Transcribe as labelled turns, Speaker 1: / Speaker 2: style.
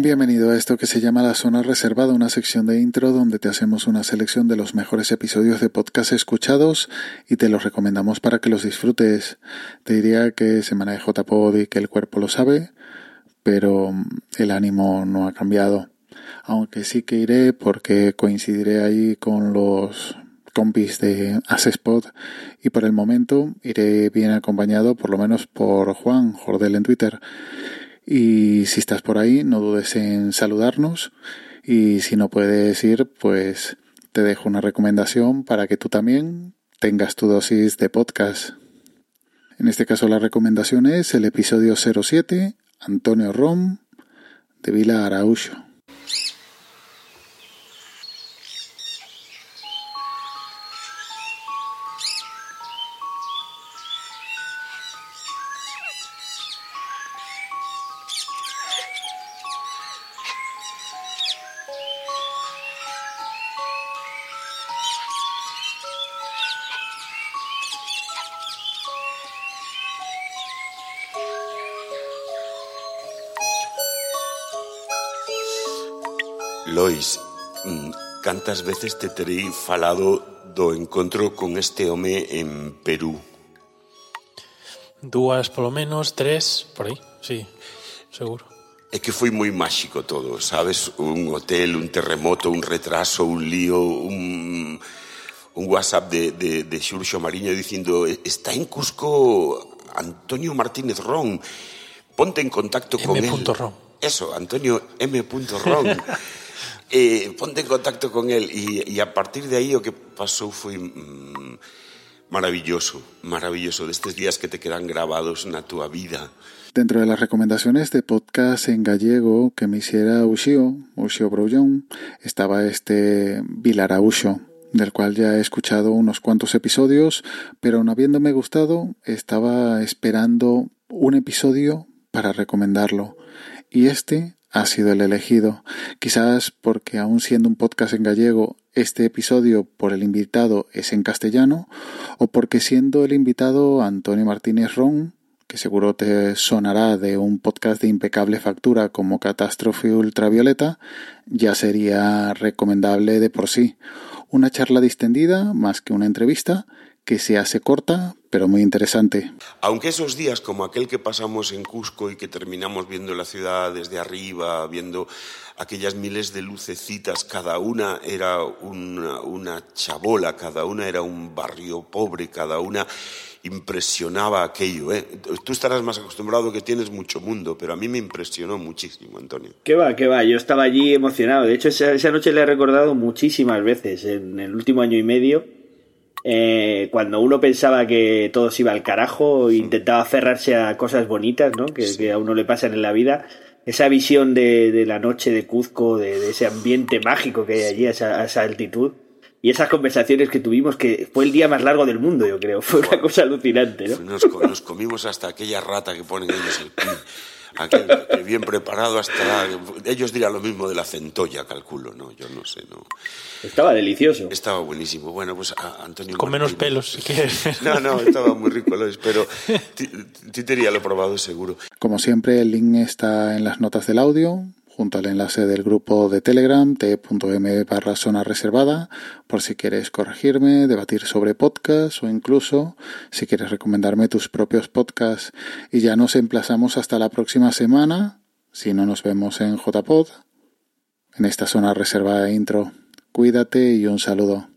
Speaker 1: Bienvenido a esto que se llama La Zona Reservada, una sección de intro donde te hacemos una selección de los mejores episodios de podcast escuchados y te los recomendamos para que los disfrutes. Te diría que semana de JPod y que el cuerpo lo sabe, pero el ánimo no ha cambiado. Aunque sí que iré porque coincidiré ahí con los compis de Asespot y por el momento iré bien acompañado por lo menos por Juan Jordel en Twitter. Y si estás por ahí, no dudes en saludarnos. Y si no puedes ir, pues te dejo una recomendación para que tú también tengas tu dosis de podcast. En este caso la recomendación es el episodio 07, Antonio Rom, de Vila Araújo.
Speaker 2: Lois, mm, cantas veces te terei falado do encontro con este home en Perú?
Speaker 3: Dúas polo menos, tres, por aí, sí, seguro.
Speaker 2: É que foi moi máxico todo, sabes? Un hotel, un terremoto, un retraso, un lío, un, un WhatsApp de, de, de Xurxo Mariño dicindo está en Cusco Antonio Martínez Ron, ponte en contacto con
Speaker 3: M.
Speaker 2: él.
Speaker 3: Ron.
Speaker 2: Eso, Antonio M. Ron. eh, ponte en contacto con él e, e a partir de aí o que pasou foi mm, maravilloso, maravilloso destes días que te quedan grabados na túa vida.
Speaker 1: Dentro de las recomendaciones de podcast en gallego que me hiciera Ushio, Ushio Broullón, estaba este Vilaraúcho, del cual ya he escuchado unos cuantos episodios, pero no habiéndome gustado, estaba esperando un episodio para recomendarlo. Y este ha sido el elegido. Quizás porque aun siendo un podcast en gallego, este episodio por el invitado es en castellano, o porque siendo el invitado Antonio Martínez Ron, que seguro te sonará de un podcast de impecable factura como Catástrofe Ultravioleta, ya sería recomendable de por sí. Una charla distendida, más que una entrevista, que se hace corta, pero muy interesante.
Speaker 2: Aunque esos días, como aquel que pasamos en Cusco y que terminamos viendo la ciudad desde arriba, viendo aquellas miles de lucecitas, cada una era una, una chabola, cada una era un barrio pobre, cada una impresionaba aquello. ¿eh? Tú estarás más acostumbrado que tienes mucho mundo, pero a mí me impresionó muchísimo, Antonio.
Speaker 4: ¿Qué va, qué va? Yo estaba allí emocionado. De hecho, esa, esa noche le he recordado muchísimas veces en el último año y medio. Eh, cuando uno pensaba que todo se iba al carajo, intentaba aferrarse a cosas bonitas, ¿no? Que, que a uno le pasan en la vida. Esa visión de, de la noche de Cuzco, de, de, ese ambiente mágico que hay allí a esa, a esa altitud. Y esas conversaciones que tuvimos, que fue el día más largo del mundo, yo creo. Fue una cosa alucinante, ¿no?
Speaker 2: Nos, nos comimos hasta aquella rata que ponen ellos el pin. Aquel que bien preparado hasta... Ellos dirán lo mismo de la centolla, calculo, ¿no? Yo no sé, ¿no?
Speaker 4: Estaba delicioso.
Speaker 2: Estaba buenísimo. Bueno, pues a Antonio
Speaker 3: Con menos pelos, si quieres.
Speaker 2: No, no, estaba muy rico, Lois, pero Titería lo he probado seguro.
Speaker 1: Como siempre, el link está en las notas del audio, junto al enlace del grupo de Telegram t.m barra zona reservada por si quieres corregirme, debatir sobre podcast o incluso si quieres recomendarme tus propios podcasts. Y ya nos emplazamos hasta la próxima semana, si no nos vemos en JPod, en esta zona reservada de intro. Cuídate y un saludo.